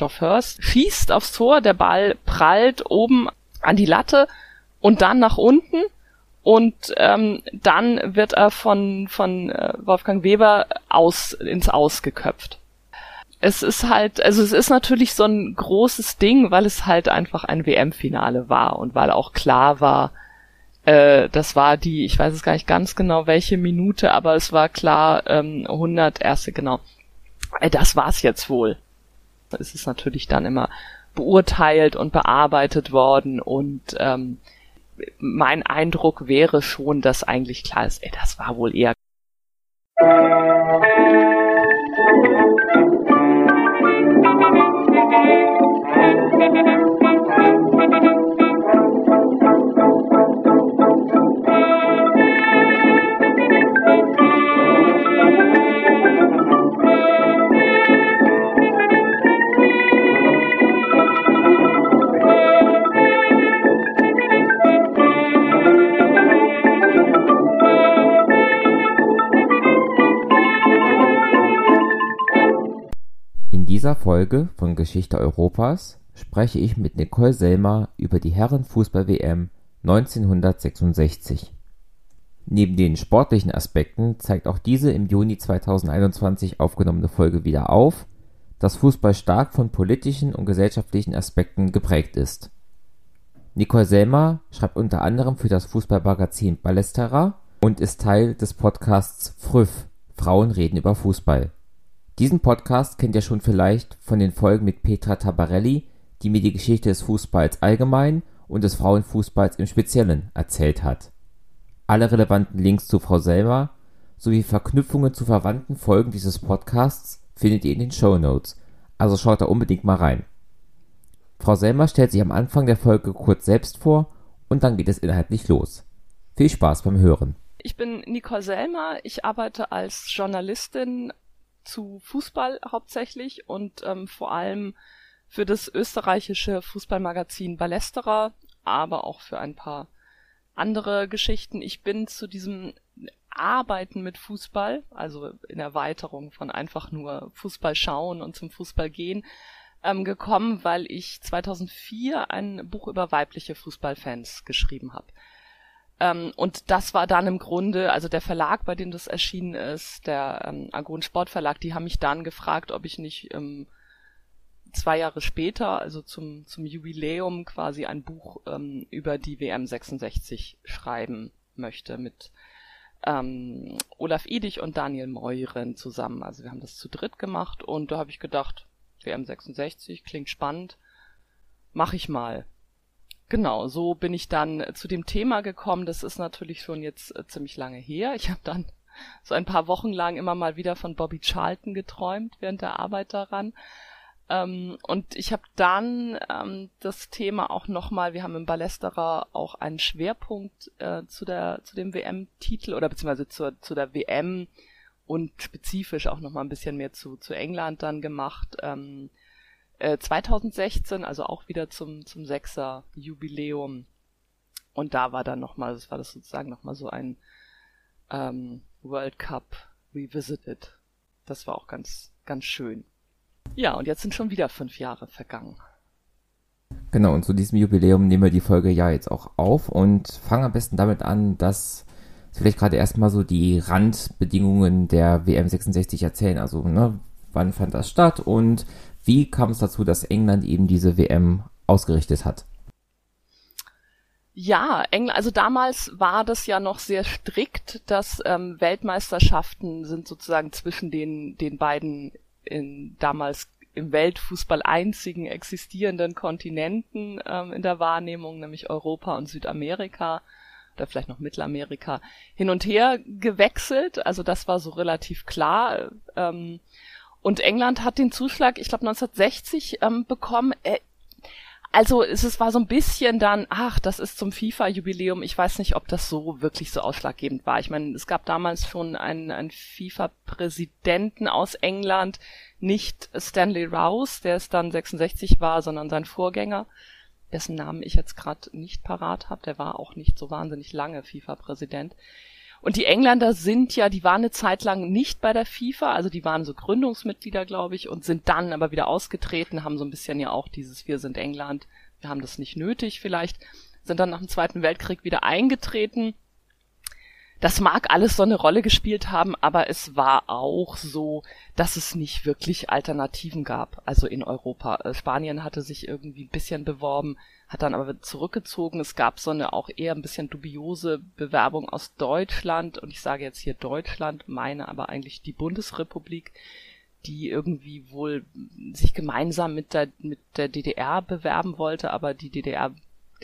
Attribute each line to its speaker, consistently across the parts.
Speaker 1: Geoff Hurst, schießt aufs Tor, der Ball prallt oben an die Latte und dann nach unten und ähm, dann wird er von, von äh, Wolfgang Weber aus, ins Aus geköpft. Es ist halt, also es ist natürlich so ein großes Ding, weil es halt einfach ein WM-Finale war und weil auch klar war, äh, das war die, ich weiß es gar nicht ganz genau, welche Minute, aber es war klar, ähm, 100 erste, genau. Äh, das war's jetzt wohl. Es ist natürlich dann immer beurteilt und bearbeitet worden und ähm, mein Eindruck wäre schon, dass eigentlich klar ist, ey, das war wohl eher
Speaker 2: dieser Folge von Geschichte Europas spreche ich mit Nicole Selmer über die Herrenfußball-WM 1966. Neben den sportlichen Aspekten zeigt auch diese im Juni 2021 aufgenommene Folge wieder auf, dass Fußball stark von politischen und gesellschaftlichen Aspekten geprägt ist. Nicole Selmer schreibt unter anderem für das Fußballmagazin Ballesterer und ist Teil des Podcasts Früff – Frauen reden über Fußball diesen Podcast kennt ihr schon vielleicht von den Folgen mit Petra Tabarelli, die mir die Geschichte des Fußballs allgemein und des Frauenfußballs im Speziellen erzählt hat. Alle relevanten Links zu Frau Selmer sowie Verknüpfungen zu verwandten Folgen dieses Podcasts findet ihr in den Show Notes, also schaut da unbedingt mal rein. Frau Selmer stellt sich am Anfang der Folge kurz selbst vor und dann geht es inhaltlich los. Viel Spaß beim Hören.
Speaker 1: Ich bin Nicole Selmer, ich arbeite als Journalistin zu Fußball hauptsächlich und ähm, vor allem für das österreichische Fußballmagazin Ballesterer, aber auch für ein paar andere Geschichten. Ich bin zu diesem Arbeiten mit Fußball, also in Erweiterung von einfach nur Fußball schauen und zum Fußball gehen, ähm, gekommen, weil ich 2004 ein Buch über weibliche Fußballfans geschrieben habe. Ähm, und das war dann im Grunde, also der Verlag, bei dem das erschienen ist, der ähm, Argon Sportverlag, die haben mich dann gefragt, ob ich nicht ähm, zwei Jahre später, also zum, zum Jubiläum quasi ein Buch ähm, über die WM 66 schreiben möchte mit ähm, Olaf Idig und Daniel Meuren zusammen. Also wir haben das zu dritt gemacht und da habe ich gedacht, WM 66 klingt spannend, mach ich mal. Genau, so bin ich dann zu dem Thema gekommen. Das ist natürlich schon jetzt äh, ziemlich lange her. Ich habe dann so ein paar Wochen lang immer mal wieder von Bobby Charlton geträumt während der Arbeit daran. Ähm, und ich habe dann ähm, das Thema auch nochmal, wir haben im Ballesterer auch einen Schwerpunkt äh, zu der zu dem WM-Titel oder beziehungsweise zur, zu der WM und spezifisch auch nochmal ein bisschen mehr zu, zu England dann gemacht. Ähm, 2016, äh, also auch wieder zum, zum Sechser Jubiläum. Und da war dann nochmal, das war das sozusagen nochmal so ein ähm, World Cup Revisited. Das war auch ganz, ganz schön. Ja, und jetzt sind schon wieder fünf Jahre vergangen.
Speaker 2: Genau, und zu diesem Jubiläum nehmen wir die Folge ja jetzt auch auf und fangen am besten damit an, dass vielleicht gerade erstmal so die Randbedingungen der WM 66 erzählen. Also, ne, wann fand das statt und wie kam es dazu, dass England eben diese WM ausgerichtet hat?
Speaker 1: Ja, England, also damals war das ja noch sehr strikt, dass ähm, Weltmeisterschaften sind sozusagen zwischen den, den beiden in, damals im Weltfußball einzigen existierenden Kontinenten ähm, in der Wahrnehmung, nämlich Europa und Südamerika oder vielleicht noch Mittelamerika, hin und her gewechselt. Also das war so relativ klar. Ähm, und England hat den Zuschlag, ich glaube 1960 ähm, bekommen. Äh, also es, es war so ein bisschen dann, ach, das ist zum FIFA-Jubiläum. Ich weiß nicht, ob das so wirklich so ausschlaggebend war. Ich meine, es gab damals schon einen, einen FIFA-Präsidenten aus England, nicht Stanley Rouse, der es dann 66 war, sondern sein Vorgänger, dessen Namen ich jetzt gerade nicht parat habe. Der war auch nicht so wahnsinnig lange FIFA-Präsident. Und die Engländer sind ja, die waren eine Zeit lang nicht bei der FIFA, also die waren so Gründungsmitglieder, glaube ich, und sind dann aber wieder ausgetreten, haben so ein bisschen ja auch dieses Wir sind England, wir haben das nicht nötig vielleicht, sind dann nach dem Zweiten Weltkrieg wieder eingetreten. Das mag alles so eine Rolle gespielt haben, aber es war auch so, dass es nicht wirklich Alternativen gab, also in Europa. Äh, Spanien hatte sich irgendwie ein bisschen beworben, hat dann aber zurückgezogen. Es gab so eine auch eher ein bisschen dubiose Bewerbung aus Deutschland und ich sage jetzt hier Deutschland, meine aber eigentlich die Bundesrepublik, die irgendwie wohl sich gemeinsam mit der mit der DDR bewerben wollte, aber die DDR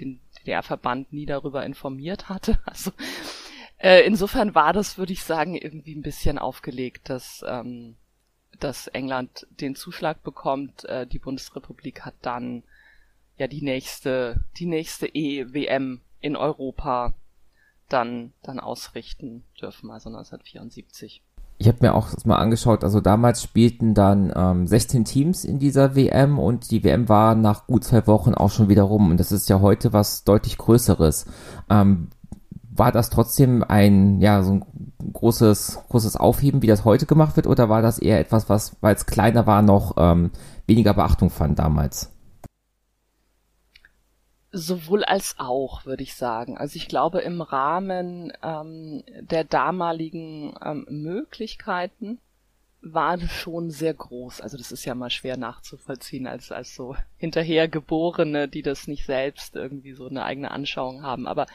Speaker 1: den DDR-Verband nie darüber informiert hatte. Also äh, insofern war das, würde ich sagen, irgendwie ein bisschen aufgelegt, dass ähm, dass England den Zuschlag bekommt. Äh, die Bundesrepublik hat dann ja die nächste, die nächste EWM in Europa dann, dann ausrichten dürfen, also 1974.
Speaker 2: Ich habe mir auch mal angeschaut, also damals spielten dann ähm, 16 Teams in dieser WM und die WM war nach gut zwei Wochen auch schon wieder rum und das ist ja heute was deutlich Größeres. Ähm, war das trotzdem ein, ja, so ein großes, großes Aufheben, wie das heute gemacht wird, oder war das eher etwas, was, weil es kleiner war, noch ähm, weniger Beachtung fand damals?
Speaker 1: Sowohl als auch, würde ich sagen. Also ich glaube, im Rahmen ähm, der damaligen ähm, Möglichkeiten war das schon sehr groß. Also das ist ja mal schwer nachzuvollziehen als, als so Hinterhergeborene, die das nicht selbst irgendwie so eine eigene Anschauung haben. Aber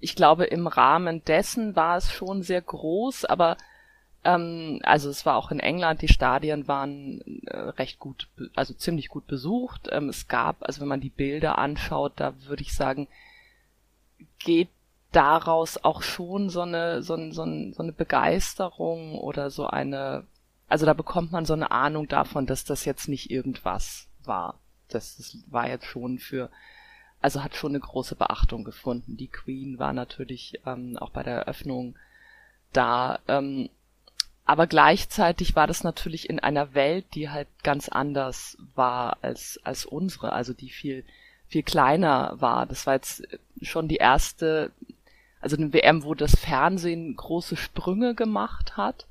Speaker 1: ich glaube, im Rahmen dessen war es schon sehr groß, aber ähm, also es war auch in England, die Stadien waren äh, recht gut, also ziemlich gut besucht. Ähm, es gab, also wenn man die Bilder anschaut, da würde ich sagen, geht daraus auch schon so eine, so, ein, so, so eine Begeisterung oder so eine, also da bekommt man so eine Ahnung davon, dass das jetzt nicht irgendwas war. Das, das war jetzt schon für, also hat schon eine große Beachtung gefunden. Die Queen war natürlich ähm, auch bei der Eröffnung da. Ähm, aber gleichzeitig war das natürlich in einer Welt, die halt ganz anders war als, als unsere, also die viel, viel kleiner war. Das war jetzt schon die erste, also eine WM, wo das Fernsehen große Sprünge gemacht hat,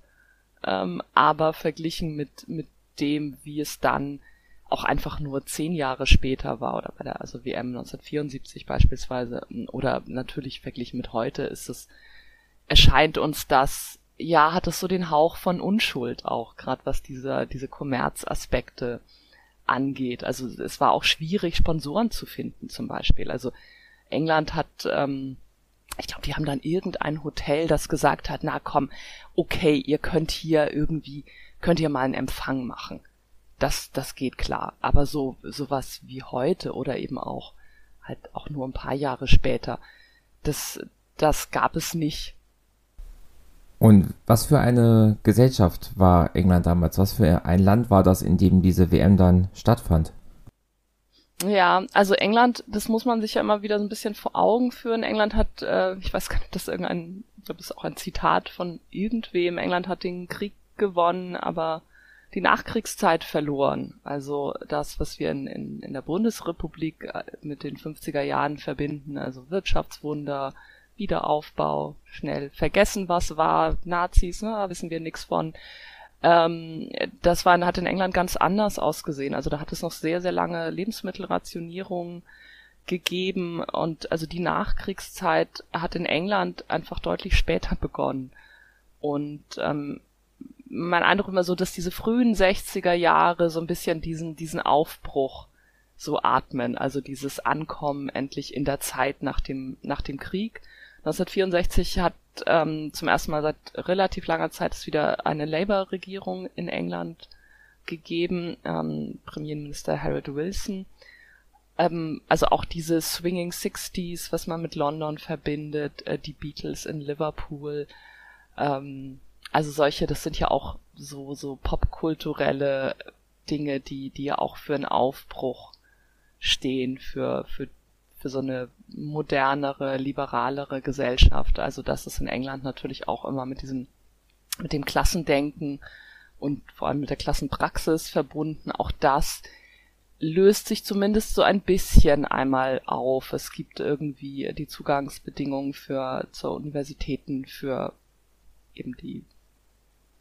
Speaker 1: ähm, aber verglichen mit, mit dem, wie es dann auch einfach nur zehn Jahre später war oder bei der also WM 1974 beispielsweise oder natürlich verglichen mit heute ist es erscheint uns das ja, hat es so den Hauch von Unschuld auch, gerade was dieser, diese Kommerzaspekte angeht. Also es war auch schwierig, Sponsoren zu finden zum Beispiel. Also England hat, ähm, ich glaube, die haben dann irgendein Hotel, das gesagt hat, na komm, okay, ihr könnt hier irgendwie, könnt ihr mal einen Empfang machen. Das, das geht klar. Aber so, sowas wie heute oder eben auch halt auch nur ein paar Jahre später, das, das gab es nicht.
Speaker 2: Und was für eine Gesellschaft war England damals? Was für ein Land war das, in dem diese WM dann stattfand?
Speaker 1: Ja, also England, das muss man sich ja immer wieder so ein bisschen vor Augen führen. England hat, äh, ich weiß gar nicht, ob das irgendein, ich glaube, das ist auch ein Zitat von irgendwem. England hat den Krieg gewonnen, aber die Nachkriegszeit verloren. Also das, was wir in, in, in der Bundesrepublik äh, mit den 50er Jahren verbinden, also Wirtschaftswunder, Wiederaufbau, schnell vergessen, was war, Nazis, ne, wissen wir nichts von. Ähm, das war, hat in England ganz anders ausgesehen. Also da hat es noch sehr, sehr lange Lebensmittelrationierung gegeben und also die Nachkriegszeit hat in England einfach deutlich später begonnen. Und ähm, mein Eindruck immer so, dass diese frühen 60er Jahre so ein bisschen diesen, diesen Aufbruch so atmen, also dieses Ankommen endlich in der Zeit nach dem, nach dem Krieg 1964 hat ähm, zum ersten Mal seit relativ langer Zeit es wieder eine Labour-Regierung in England gegeben, ähm, Premierminister Harold Wilson. Ähm, also auch diese Swinging Sixties, was man mit London verbindet, äh, die Beatles in Liverpool. Ähm, also solche, das sind ja auch so, so popkulturelle Dinge, die, die ja auch für einen Aufbruch stehen, für, für für so eine modernere, liberalere Gesellschaft. Also das ist in England natürlich auch immer mit diesem, mit dem Klassendenken und vor allem mit der Klassenpraxis verbunden. Auch das löst sich zumindest so ein bisschen einmal auf. Es gibt irgendwie die Zugangsbedingungen für zur Universitäten für eben die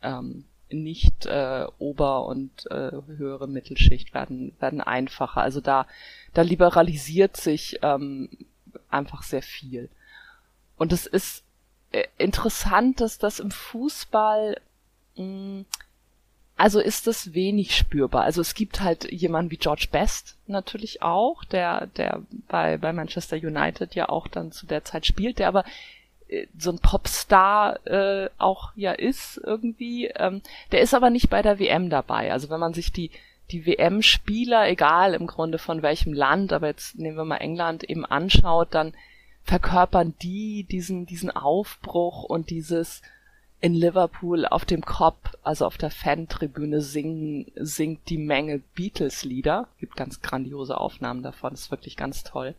Speaker 1: ähm, nicht äh, Ober- und äh, höhere Mittelschicht werden werden einfacher. Also da da liberalisiert sich ähm, einfach sehr viel. Und es ist äh, interessant, dass das im Fußball mh, mm, also ist das wenig spürbar. Also es gibt halt jemanden wie George Best natürlich auch, der, der bei, bei Manchester United ja auch dann zu der Zeit spielt, der aber äh, so ein Popstar äh, auch ja ist irgendwie. Ähm, der ist aber nicht bei der WM dabei. Also wenn man sich die die WM-Spieler, egal im Grunde von welchem Land, aber jetzt nehmen wir mal England eben anschaut, dann verkörpern die diesen diesen Aufbruch und dieses in Liverpool auf dem Kopf, also auf der Fantribüne singen, singt die Menge Beatles-Lieder. Gibt ganz grandiose Aufnahmen davon, ist wirklich ganz toll.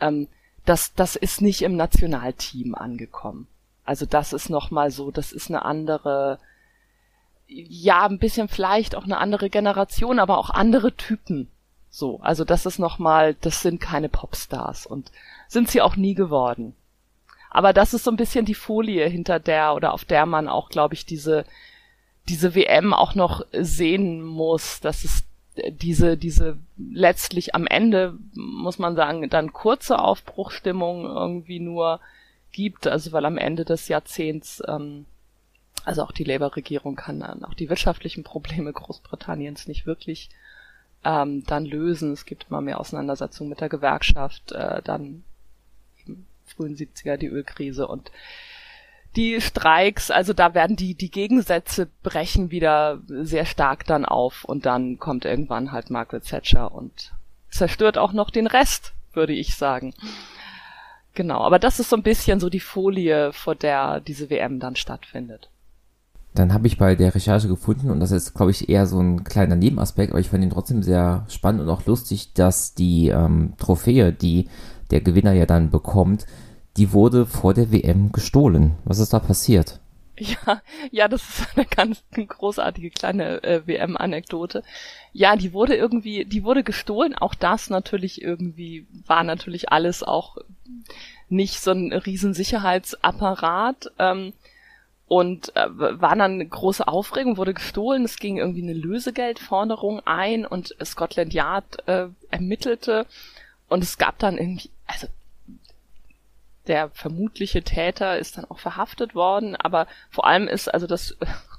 Speaker 1: Ähm, das, das ist nicht im Nationalteam angekommen. Also das ist nochmal so, das ist eine andere, ja, ein bisschen vielleicht auch eine andere Generation, aber auch andere Typen. So, also das ist nochmal, das sind keine Popstars und sind sie auch nie geworden. Aber das ist so ein bisschen die Folie hinter der oder auf der man auch, glaube ich, diese, diese WM auch noch sehen muss, dass es diese, diese letztlich am Ende, muss man sagen, dann kurze Aufbruchstimmung irgendwie nur gibt, also weil am Ende des Jahrzehnts, ähm, also auch die Labour-Regierung kann dann auch die wirtschaftlichen Probleme Großbritanniens nicht wirklich ähm, dann lösen. Es gibt immer mehr Auseinandersetzungen mit der Gewerkschaft, äh, dann frühen 70er die Ölkrise und die Streiks, also da werden die, die Gegensätze brechen wieder sehr stark dann auf und dann kommt irgendwann halt Margaret Thatcher und zerstört auch noch den Rest, würde ich sagen. Genau, aber das ist so ein bisschen so die Folie, vor der diese WM dann stattfindet.
Speaker 2: Dann habe ich bei der Recherche gefunden, und das ist, glaube ich, eher so ein kleiner Nebenaspekt, aber ich fand ihn trotzdem sehr spannend und auch lustig, dass die ähm, Trophäe, die der Gewinner ja dann bekommt, die wurde vor der WM gestohlen. Was ist da passiert?
Speaker 1: Ja, ja, das ist eine ganz großartige kleine äh, WM-Anekdote. Ja, die wurde irgendwie, die wurde gestohlen. Auch das natürlich irgendwie war natürlich alles auch nicht so ein riesen Sicherheitsapparat. Ähm, und äh, war dann große Aufregung, wurde gestohlen. Es ging irgendwie eine Lösegeldforderung ein und Scotland Yard äh, ermittelte und es gab dann irgendwie, also der vermutliche Täter ist dann auch verhaftet worden, aber vor allem ist also das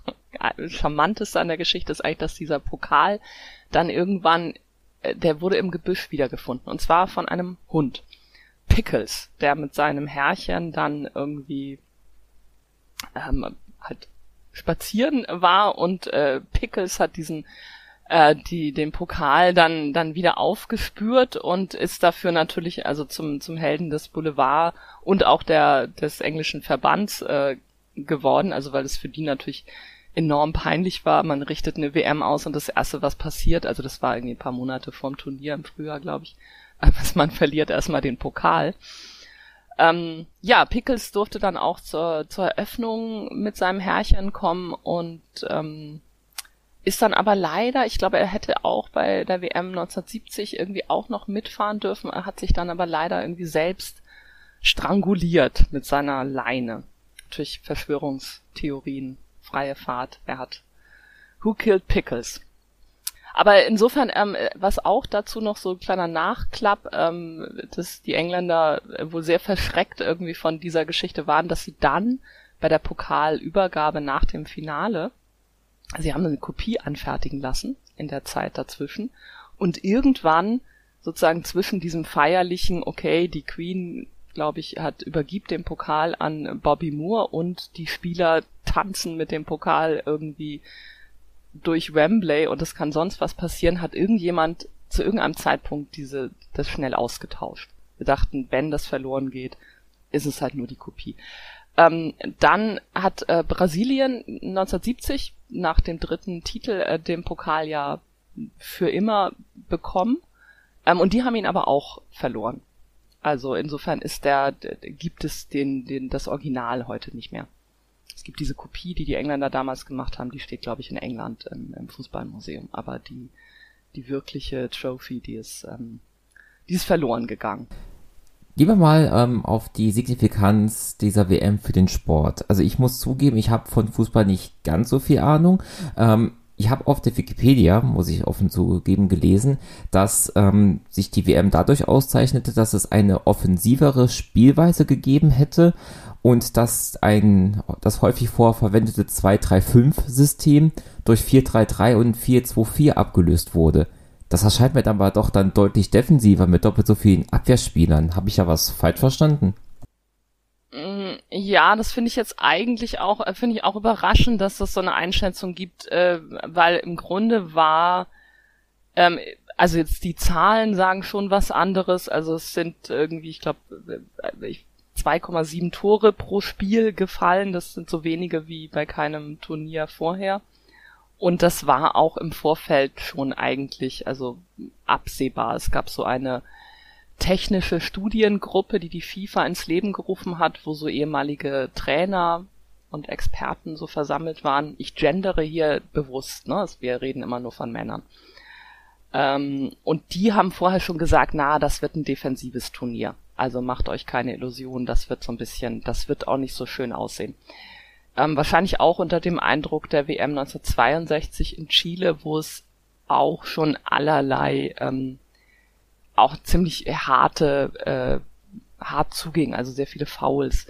Speaker 1: Charmanteste an der Geschichte ist eigentlich, dass dieser Pokal dann irgendwann, äh, der wurde im Gebüsch wiedergefunden und zwar von einem Hund. Pickles, der mit seinem Herrchen dann irgendwie ähm, halt spazieren war und äh, Pickles hat diesen äh, die den Pokal dann dann wieder aufgespürt und ist dafür natürlich also zum zum Helden des Boulevard und auch der des englischen Verbands äh, geworden, also weil es für die natürlich enorm peinlich war. Man richtet eine WM aus und das erste, was passiert, also das war irgendwie ein paar Monate vorm Turnier im Frühjahr, glaube ich, was man verliert erstmal den Pokal. Ähm, ja, Pickles durfte dann auch zur, zur Eröffnung mit seinem Herrchen kommen und ähm, ist dann aber leider, ich glaube, er hätte auch bei der WM 1970 irgendwie auch noch mitfahren dürfen, er hat sich dann aber leider irgendwie selbst stranguliert mit seiner Leine. Natürlich Verschwörungstheorien, freie Fahrt, wer hat Who Killed Pickles? Aber insofern, ähm, was auch dazu noch so ein kleiner Nachklapp, ähm, dass die Engländer wohl sehr verschreckt irgendwie von dieser Geschichte waren, dass sie dann bei der Pokalübergabe nach dem Finale Sie haben eine Kopie anfertigen lassen in der Zeit dazwischen und irgendwann sozusagen zwischen diesem feierlichen, okay, die Queen, glaube ich, hat übergibt den Pokal an Bobby Moore und die Spieler tanzen mit dem Pokal irgendwie durch Wembley und es kann sonst was passieren, hat irgendjemand zu irgendeinem Zeitpunkt diese das schnell ausgetauscht. Wir dachten, wenn das verloren geht, ist es halt nur die Kopie. Ähm, dann hat äh, Brasilien 1970 nach dem dritten Titel äh, den Pokal ja für immer bekommen. Ähm, und die haben ihn aber auch verloren. Also insofern ist der, gibt es den, den, das Original heute nicht mehr. Es gibt diese Kopie, die die Engländer damals gemacht haben, die steht, glaube ich, in England im, im Fußballmuseum. Aber die, die wirkliche Trophy, die ist, ähm, die ist verloren gegangen.
Speaker 2: Gehen wir mal ähm, auf die Signifikanz dieser WM für den Sport. Also ich muss zugeben, ich habe von Fußball nicht ganz so viel Ahnung. Ähm, ich habe auf der Wikipedia, muss ich offen zugeben, gelesen, dass ähm, sich die WM dadurch auszeichnete, dass es eine offensivere Spielweise gegeben hätte und dass ein das häufig vorverwendete 2-3-5-System durch 4-3-3 und 4-2-4 abgelöst wurde. Das erscheint mir aber doch dann deutlich defensiver mit doppelt so vielen Abwehrspielern. Habe ich ja was falsch verstanden?
Speaker 1: Mm, ja, das finde ich jetzt eigentlich auch, äh, finde ich auch überraschend, dass es so eine Einschätzung gibt, äh, weil im Grunde war, ähm, also jetzt die Zahlen sagen schon was anderes. Also es sind irgendwie, ich glaube, 2,7 Tore pro Spiel gefallen. Das sind so wenige wie bei keinem Turnier vorher. Und das war auch im Vorfeld schon eigentlich, also absehbar. Es gab so eine technische Studiengruppe, die die FIFA ins Leben gerufen hat, wo so ehemalige Trainer und Experten so versammelt waren. Ich gendere hier bewusst, ne? Wir reden immer nur von Männern. Ähm, und die haben vorher schon gesagt, na, das wird ein defensives Turnier. Also macht euch keine Illusionen, das wird so ein bisschen, das wird auch nicht so schön aussehen. Ähm, wahrscheinlich auch unter dem Eindruck der WM 1962 in Chile, wo es auch schon allerlei ähm, auch ziemlich harte äh, hart zuging, also sehr viele Fouls.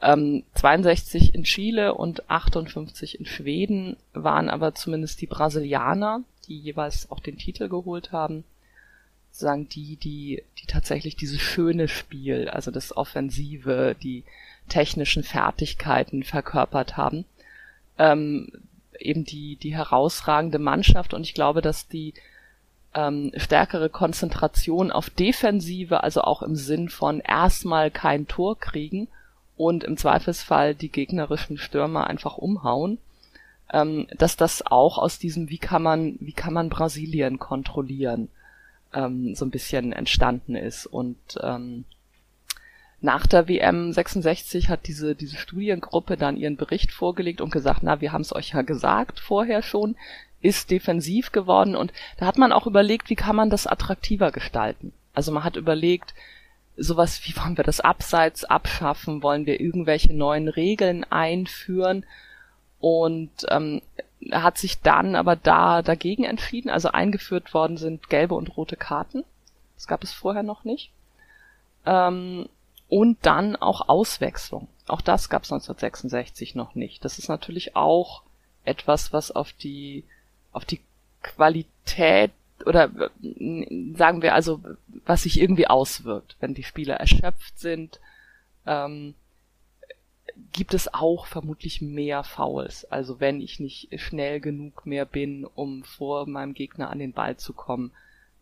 Speaker 1: Ähm, 62 in Chile und 58 in Schweden waren aber zumindest die Brasilianer, die jeweils auch den Titel geholt haben, sagen die, die, die tatsächlich dieses schöne Spiel, also das Offensive, die technischen Fertigkeiten verkörpert haben. Ähm, eben die, die herausragende Mannschaft und ich glaube, dass die ähm, stärkere Konzentration auf Defensive, also auch im Sinn von erstmal kein Tor kriegen und im Zweifelsfall die gegnerischen Stürmer einfach umhauen, ähm, dass das auch aus diesem, wie kann man, wie kann man Brasilien kontrollieren, ähm, so ein bisschen entstanden ist. Und ähm, nach der WM 66 hat diese, diese Studiengruppe dann ihren Bericht vorgelegt und gesagt, na, wir haben es euch ja gesagt vorher schon, ist defensiv geworden und da hat man auch überlegt, wie kann man das attraktiver gestalten. Also man hat überlegt, sowas, wie wollen wir das Abseits abschaffen, wollen wir irgendwelche neuen Regeln einführen und ähm, hat sich dann aber da dagegen entschieden. Also eingeführt worden sind gelbe und rote Karten. Das gab es vorher noch nicht. Ähm, und dann auch Auswechslung. Auch das gab es 1966 noch nicht. Das ist natürlich auch etwas, was auf die auf die Qualität oder sagen wir also, was sich irgendwie auswirkt, wenn die Spieler erschöpft sind, ähm, gibt es auch vermutlich mehr Fouls. Also wenn ich nicht schnell genug mehr bin, um vor meinem Gegner an den Ball zu kommen,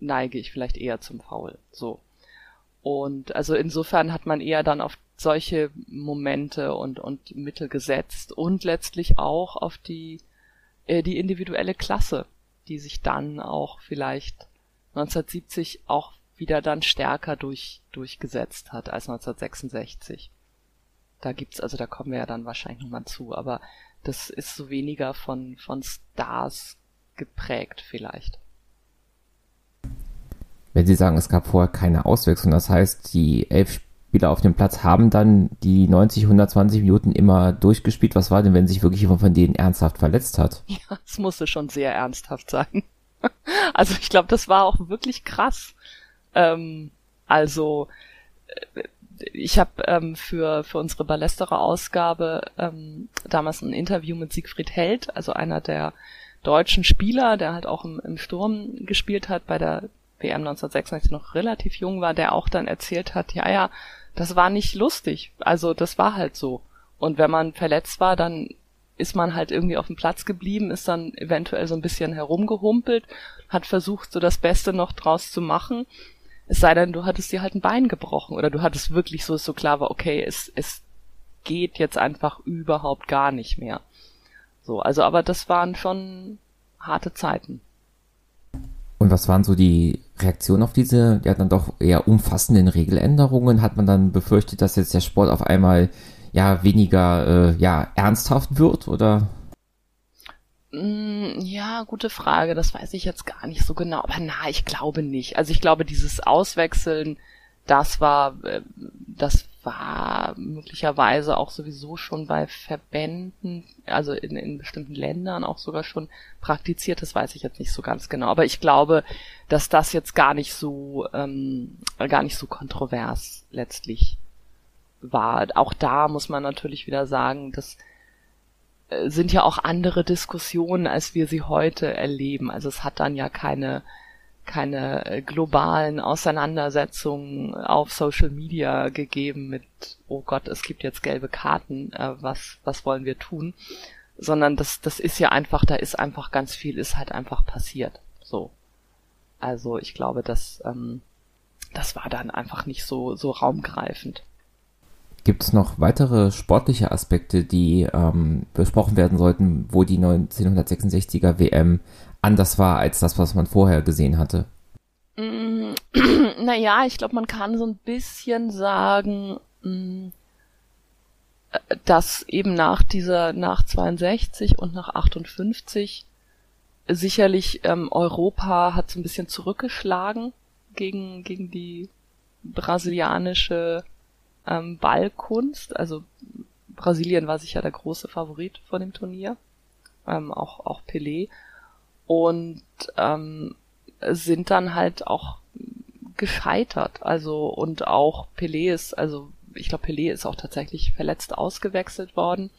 Speaker 1: neige ich vielleicht eher zum Foul. So. Und also insofern hat man eher dann auf solche Momente und, und Mittel gesetzt und letztlich auch auf die, äh, die individuelle Klasse, die sich dann auch vielleicht 1970 auch wieder dann stärker durch, durchgesetzt hat als 1966. Da gibt's, also da kommen wir ja dann wahrscheinlich nochmal zu, aber das ist so weniger von, von Stars geprägt vielleicht
Speaker 2: wenn Sie sagen, es gab vorher keine Auswechslung, das heißt, die elf Spieler auf dem Platz haben dann die 90, 120 Minuten immer durchgespielt. Was war denn, wenn sich wirklich jemand von denen ernsthaft verletzt hat?
Speaker 1: Ja, es musste schon sehr ernsthaft sein. Also ich glaube, das war auch wirklich krass. Ähm, also äh, ich habe ähm, für für unsere Ballesterer Ausgabe ähm, damals ein Interview mit Siegfried Held, also einer der deutschen Spieler, der halt auch im, im Sturm gespielt hat bei der WM 1996 noch relativ jung war, der auch dann erzählt hat, ja, ja, das war nicht lustig. Also das war halt so. Und wenn man verletzt war, dann ist man halt irgendwie auf dem Platz geblieben, ist dann eventuell so ein bisschen herumgehumpelt, hat versucht, so das Beste noch draus zu machen. Es sei denn, du hattest dir halt ein Bein gebrochen oder du hattest wirklich so, so klar war, okay, es, es geht jetzt einfach überhaupt gar nicht mehr. So, also, aber das waren schon harte Zeiten.
Speaker 2: Und was waren so die Reaktionen auf diese, ja dann doch eher umfassenden Regeländerungen? Hat man dann befürchtet, dass jetzt der Sport auf einmal ja weniger äh, ja ernsthaft wird oder?
Speaker 1: Mm, ja, gute Frage. Das weiß ich jetzt gar nicht so genau. Aber na, ich glaube nicht. Also ich glaube, dieses Auswechseln das war, äh, das war möglicherweise auch sowieso schon bei Verbänden, also in, in bestimmten Ländern auch sogar schon praktiziert. Das weiß ich jetzt nicht so ganz genau. Aber ich glaube, dass das jetzt gar nicht so, ähm, gar nicht so kontrovers letztlich war. Auch da muss man natürlich wieder sagen, das äh, sind ja auch andere Diskussionen, als wir sie heute erleben. Also es hat dann ja keine keine äh, globalen Auseinandersetzungen auf Social Media gegeben mit, oh Gott, es gibt jetzt gelbe Karten, äh, was, was wollen wir tun? Sondern das, das ist ja einfach, da ist einfach ganz viel, ist halt einfach passiert. So. Also ich glaube, dass, ähm, das war dann einfach nicht so, so raumgreifend.
Speaker 2: Gibt es noch weitere sportliche Aspekte, die ähm, besprochen werden sollten, wo die 1966er WM anders war als das, was man vorher gesehen hatte?
Speaker 1: Mm, naja, ich glaube, man kann so ein bisschen sagen, mm, dass eben nach dieser, nach 62 und nach 58 sicherlich ähm, Europa hat so ein bisschen zurückgeschlagen gegen, gegen die brasilianische ähm, Ballkunst. Also Brasilien war sicher der große Favorit vor dem Turnier. Ähm, auch, auch Pelé und ähm, sind dann halt auch gescheitert. Also und auch Pelé ist, also ich glaube Pelé ist auch tatsächlich verletzt ausgewechselt worden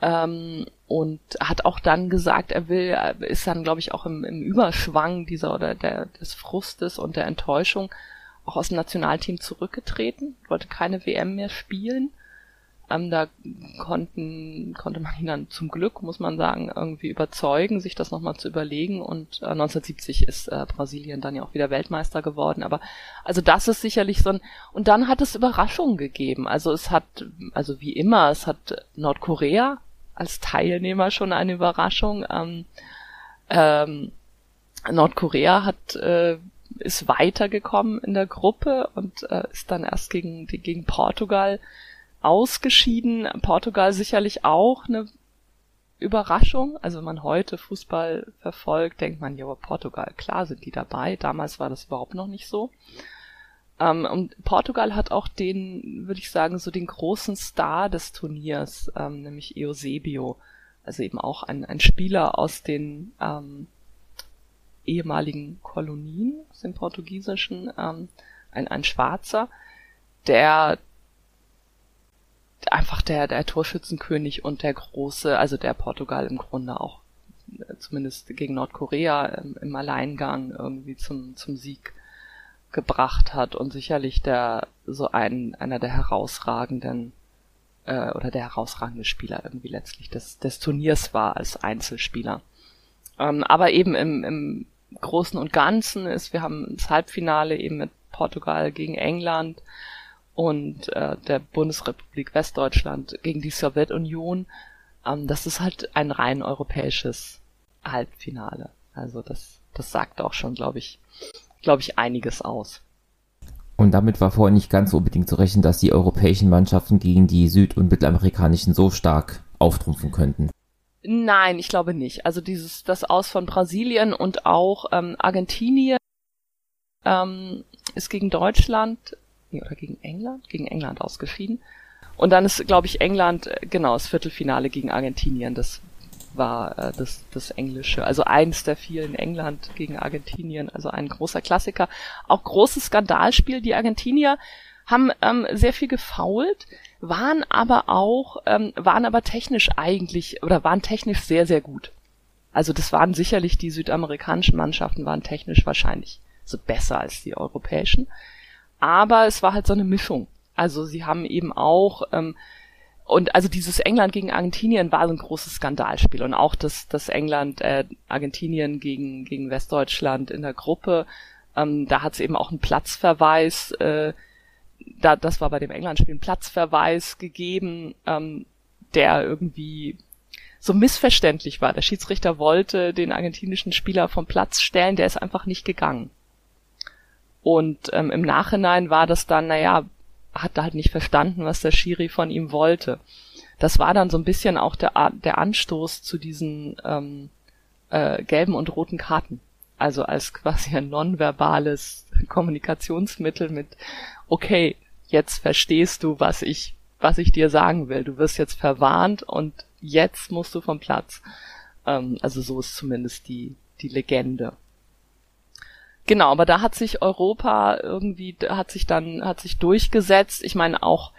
Speaker 1: ähm, und hat auch dann gesagt, er will, ist dann glaube ich auch im, im Überschwang dieser oder der des Frustes und der Enttäuschung auch aus dem Nationalteam zurückgetreten, wollte keine WM mehr spielen ähm, da konnten, konnte man ihn dann zum Glück, muss man sagen, irgendwie überzeugen, sich das nochmal zu überlegen. Und äh, 1970 ist äh, Brasilien dann ja auch wieder Weltmeister geworden. Aber also das ist sicherlich so ein. Und dann hat es Überraschungen gegeben. Also es hat, also wie immer, es hat Nordkorea als Teilnehmer schon eine Überraschung. Ähm, ähm, Nordkorea hat äh, ist weitergekommen in der Gruppe und äh, ist dann erst gegen gegen Portugal ausgeschieden. Portugal sicherlich auch eine Überraschung. Also wenn man heute Fußball verfolgt, denkt man, ja, Portugal, klar sind die dabei. Damals war das überhaupt noch nicht so. Ähm, und Portugal hat auch den, würde ich sagen, so den großen Star des Turniers, ähm, nämlich Eusebio. Also eben auch ein, ein Spieler aus den ähm, ehemaligen Kolonien, aus dem Portugiesischen, ähm, ein, ein Schwarzer, der einfach der, der Torschützenkönig und der große, also der Portugal im Grunde auch äh, zumindest gegen Nordkorea im, im Alleingang irgendwie zum, zum Sieg gebracht hat und sicherlich der so ein, einer der herausragenden äh, oder der herausragende Spieler irgendwie letztlich des, des Turniers war als Einzelspieler. Ähm, aber eben im, im Großen und Ganzen ist, wir haben das Halbfinale eben mit Portugal gegen England, und äh, der Bundesrepublik Westdeutschland gegen die Sowjetunion. Ähm, das ist halt ein rein europäisches Halbfinale. Also das, das sagt auch schon, glaube ich, glaube ich, einiges aus.
Speaker 2: Und damit war vorher nicht ganz unbedingt zu rechnen, dass die europäischen Mannschaften gegen die süd- und mittelamerikanischen so stark auftrumpfen könnten.
Speaker 1: Nein, ich glaube nicht. Also dieses das Aus von Brasilien und auch ähm, Argentinien ähm, ist gegen Deutschland oder gegen England? Gegen England ausgeschieden. Und dann ist, glaube ich, England, äh, genau, das Viertelfinale gegen Argentinien, das war äh, das, das Englische. Also eins der vielen England gegen Argentinien, also ein großer Klassiker. Auch großes Skandalspiel. Die Argentinier haben ähm, sehr viel gefault, waren aber auch, ähm, waren aber technisch eigentlich, oder waren technisch sehr, sehr gut. Also das waren sicherlich die südamerikanischen Mannschaften, waren technisch wahrscheinlich so besser als die europäischen aber es war halt so eine Mischung. Also sie haben eben auch ähm, und also dieses England gegen Argentinien war so ein großes Skandalspiel und auch das, das England äh, Argentinien gegen gegen Westdeutschland in der Gruppe, ähm, da hat es eben auch einen Platzverweis, äh, da das war bei dem England-Spiel ein Platzverweis gegeben, ähm, der irgendwie so missverständlich war. Der Schiedsrichter wollte den argentinischen Spieler vom Platz stellen, der ist einfach nicht gegangen. Und ähm, im Nachhinein war das dann, naja, hat halt nicht verstanden, was der Schiri von ihm wollte. Das war dann so ein bisschen auch der, der Anstoß zu diesen ähm, äh, gelben und roten Karten. Also als quasi ein nonverbales Kommunikationsmittel mit, okay, jetzt verstehst du, was ich, was ich dir sagen will. Du wirst jetzt verwarnt und jetzt musst du vom Platz. Ähm, also so ist zumindest die, die Legende. Genau, aber da hat sich Europa irgendwie, hat sich dann, hat sich durchgesetzt. Ich meine auch,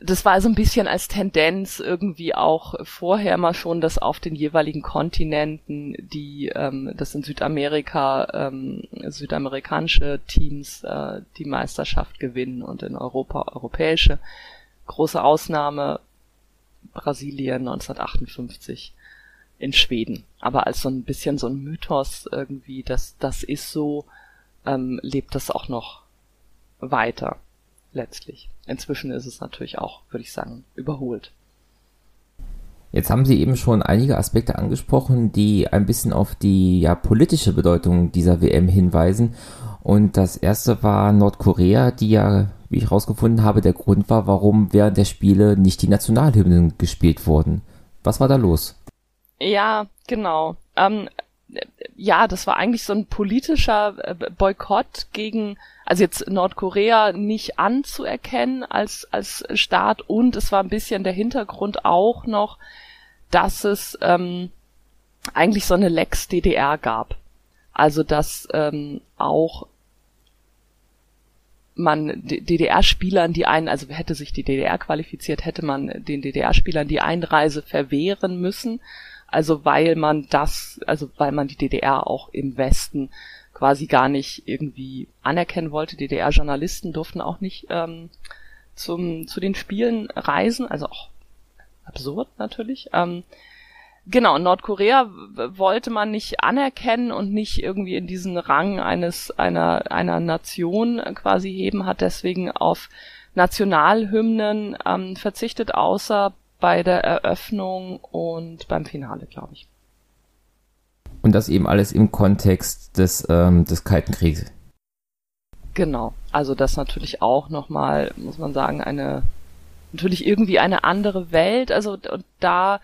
Speaker 1: das war so ein bisschen als Tendenz irgendwie auch vorher mal schon, dass auf den jeweiligen Kontinenten die, ähm, das in Südamerika, ähm, südamerikanische Teams äh, die Meisterschaft gewinnen und in Europa europäische. Große Ausnahme Brasilien 1958 in Schweden. Aber als so ein bisschen so ein Mythos irgendwie, dass das ist so, ähm, lebt das auch noch weiter letztlich. Inzwischen ist es natürlich auch, würde ich sagen, überholt.
Speaker 2: Jetzt haben Sie eben schon einige Aspekte angesprochen, die ein bisschen auf die ja, politische Bedeutung dieser WM hinweisen. Und das erste war Nordkorea, die ja, wie ich herausgefunden habe, der Grund war, warum während der Spiele nicht die Nationalhymnen gespielt wurden. Was war da los?
Speaker 1: Ja, genau. Ähm, ja, das war eigentlich so ein politischer äh, Boykott gegen, also jetzt Nordkorea nicht anzuerkennen als, als Staat und es war ein bisschen der Hintergrund auch noch, dass es ähm, eigentlich so eine Lex DDR gab. Also dass ähm, auch man DDR-Spielern die ein, also hätte sich die DDR qualifiziert, hätte man den DDR-Spielern die Einreise verwehren müssen. Also weil man das, also weil man die DDR auch im Westen quasi gar nicht irgendwie anerkennen wollte. DDR-Journalisten durften auch nicht ähm, zum, zu den Spielen reisen, also auch absurd natürlich. Ähm, genau, Nordkorea wollte man nicht anerkennen und nicht irgendwie in diesen Rang eines einer einer Nation quasi heben, hat deswegen auf Nationalhymnen ähm, verzichtet, außer bei der Eröffnung und beim Finale, glaube ich.
Speaker 2: Und das eben alles im Kontext des, ähm, des Kalten Kriegs.
Speaker 1: Genau. Also das natürlich auch nochmal, muss man sagen, eine, natürlich irgendwie eine andere Welt. Also und da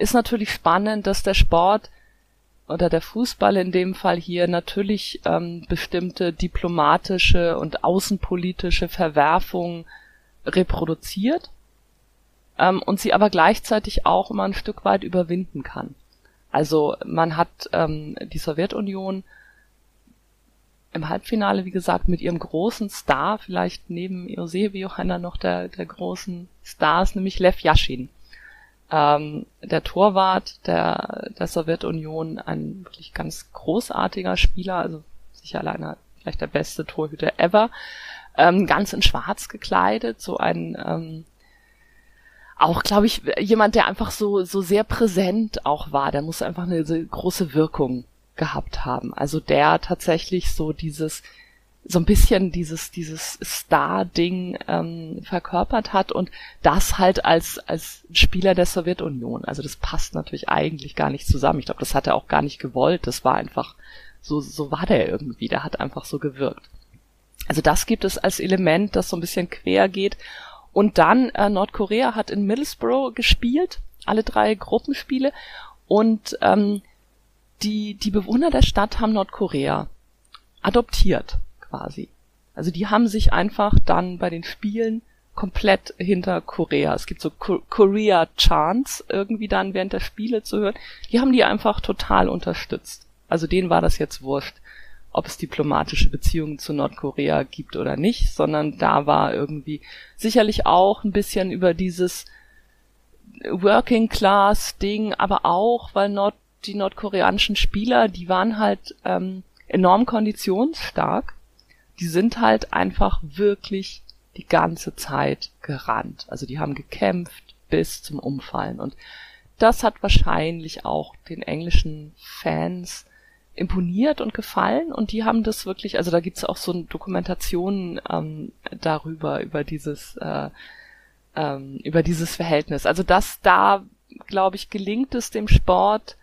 Speaker 1: ist natürlich spannend, dass der Sport oder der Fußball in dem Fall hier natürlich ähm, bestimmte diplomatische und außenpolitische Verwerfungen reproduziert ähm, und sie aber gleichzeitig auch immer ein Stück weit überwinden kann. Also man hat ähm, die Sowjetunion im Halbfinale, wie gesagt, mit ihrem großen Star, vielleicht neben Eusebio einer noch der, der großen Stars, nämlich Lev Yashin. Ähm, der Torwart der, der Sowjetunion, ein wirklich ganz großartiger Spieler, also sicher alleine vielleicht der beste Torhüter ever, ähm, ganz in schwarz gekleidet, so ein ähm, auch, glaube ich, jemand, der einfach so, so sehr präsent auch war. Der muss einfach eine große Wirkung gehabt haben. Also der tatsächlich so dieses, so ein bisschen dieses, dieses Star-Ding ähm, verkörpert hat und das halt als, als Spieler der Sowjetunion. Also das passt natürlich eigentlich gar nicht zusammen. Ich glaube, das hat er auch gar nicht gewollt. Das war einfach, so, so war der irgendwie. Der hat einfach so gewirkt. Also das gibt es als Element, das so ein bisschen quer geht und dann äh, Nordkorea hat in Middlesbrough gespielt, alle drei Gruppenspiele. Und ähm, die, die Bewohner der Stadt haben Nordkorea adoptiert quasi. Also die haben sich einfach dann bei den Spielen komplett hinter Korea. Es gibt so Korea Chants irgendwie dann während der Spiele zu hören. Die haben die einfach total unterstützt. Also denen war das jetzt wurscht ob es diplomatische Beziehungen zu Nordkorea gibt oder nicht, sondern da war irgendwie sicherlich auch ein bisschen über dieses Working Class Ding, aber auch, weil Nord die nordkoreanischen Spieler, die waren halt ähm, enorm konditionsstark. Die sind halt einfach wirklich die ganze Zeit gerannt. Also die haben gekämpft bis zum Umfallen. Und das hat wahrscheinlich auch den englischen Fans imponiert und gefallen und die haben das wirklich, also da gibt's auch so Dokumentationen ähm, darüber, über dieses, äh, ähm, über dieses Verhältnis. Also das da, glaube ich, gelingt es dem Sport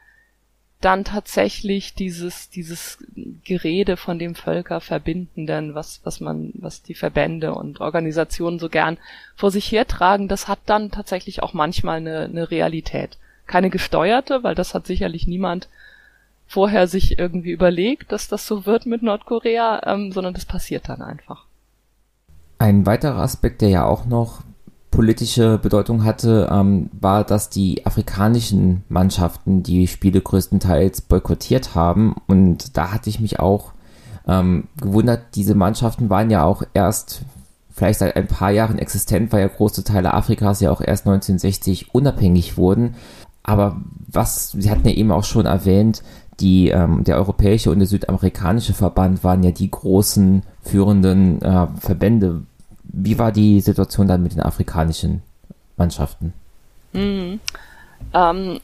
Speaker 1: dann tatsächlich dieses, dieses Gerede von dem Völkerverbindenden, was, was man, was die Verbände und Organisationen so gern vor sich hertragen, das hat dann tatsächlich auch manchmal eine, eine Realität. Keine gesteuerte, weil das hat sicherlich niemand vorher sich irgendwie überlegt, dass das so wird mit Nordkorea, ähm, sondern das passiert dann einfach.
Speaker 2: Ein weiterer Aspekt, der ja auch noch politische Bedeutung hatte, ähm, war, dass die afrikanischen Mannschaften die Spiele größtenteils boykottiert haben. Und da hatte ich mich auch ähm, gewundert, diese Mannschaften waren ja auch erst vielleicht seit ein paar Jahren existent, weil ja große Teile Afrikas ja auch erst 1960 unabhängig wurden. Aber was, Sie hatten ja eben auch schon erwähnt, die, ähm, der europäische und der südamerikanische Verband waren ja die großen führenden äh, Verbände. Wie war die Situation dann mit den afrikanischen Mannschaften?
Speaker 1: Mhm. Ähm,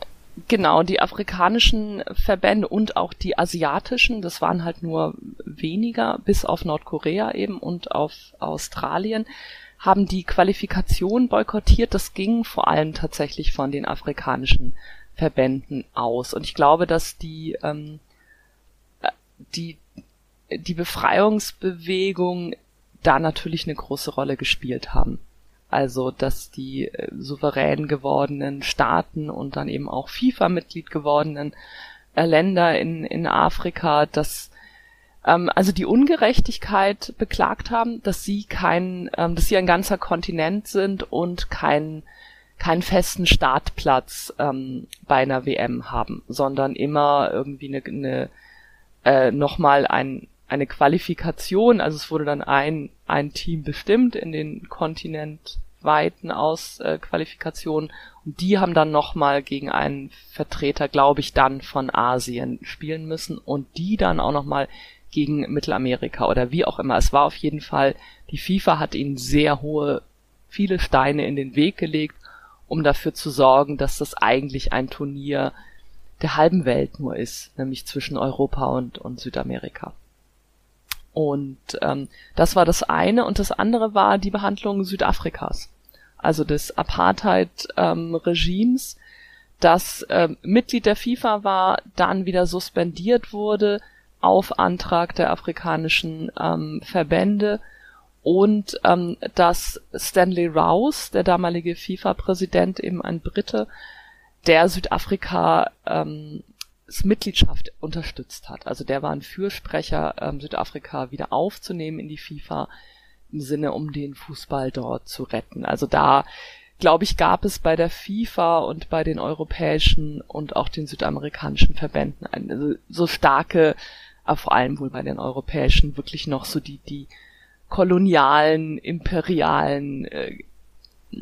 Speaker 1: genau, die afrikanischen Verbände und auch die asiatischen, das waren halt nur weniger, bis auf Nordkorea eben und auf Australien, haben die Qualifikation boykottiert. Das ging vor allem tatsächlich von den afrikanischen Verbänden aus. Und ich glaube, dass die, ähm, äh, die, die Befreiungsbewegung da natürlich eine große Rolle gespielt haben. Also, dass die äh, souverän gewordenen Staaten und dann eben auch FIFA-Mitglied gewordenen äh, Länder in, in Afrika, dass ähm, also die Ungerechtigkeit beklagt haben, dass sie kein, ähm, dass sie ein ganzer Kontinent sind und kein keinen festen Startplatz ähm, bei einer WM haben, sondern immer irgendwie eine, eine äh, nochmal ein, eine Qualifikation. Also es wurde dann ein, ein Team bestimmt in den kontinentweiten Ausqualifikationen und die haben dann nochmal gegen einen Vertreter, glaube ich, dann von Asien spielen müssen und die dann auch nochmal gegen Mittelamerika oder wie auch immer. Es war auf jeden Fall, die FIFA hat ihnen sehr hohe, viele Steine in den Weg gelegt um dafür zu sorgen, dass das eigentlich ein Turnier der halben Welt nur ist, nämlich zwischen Europa und, und Südamerika. Und ähm, das war das eine. Und das andere war die Behandlung Südafrikas, also des Apartheid-Regimes, ähm, das ähm, Mitglied der FIFA war, dann wieder suspendiert wurde auf Antrag der afrikanischen ähm, Verbände. Und ähm, dass Stanley Rouse, der damalige FIFA-Präsident, eben ein Brite, der Südafrika ähm, Mitgliedschaft unterstützt hat. Also der war ein Fürsprecher, ähm, Südafrika wieder aufzunehmen in die FIFA im Sinne, um den Fußball dort zu retten. Also da, glaube ich, gab es bei der FIFA und bei den europäischen und auch den südamerikanischen Verbänden eine, also so starke, aber vor allem wohl bei den europäischen wirklich noch so die, die kolonialen, imperialen äh,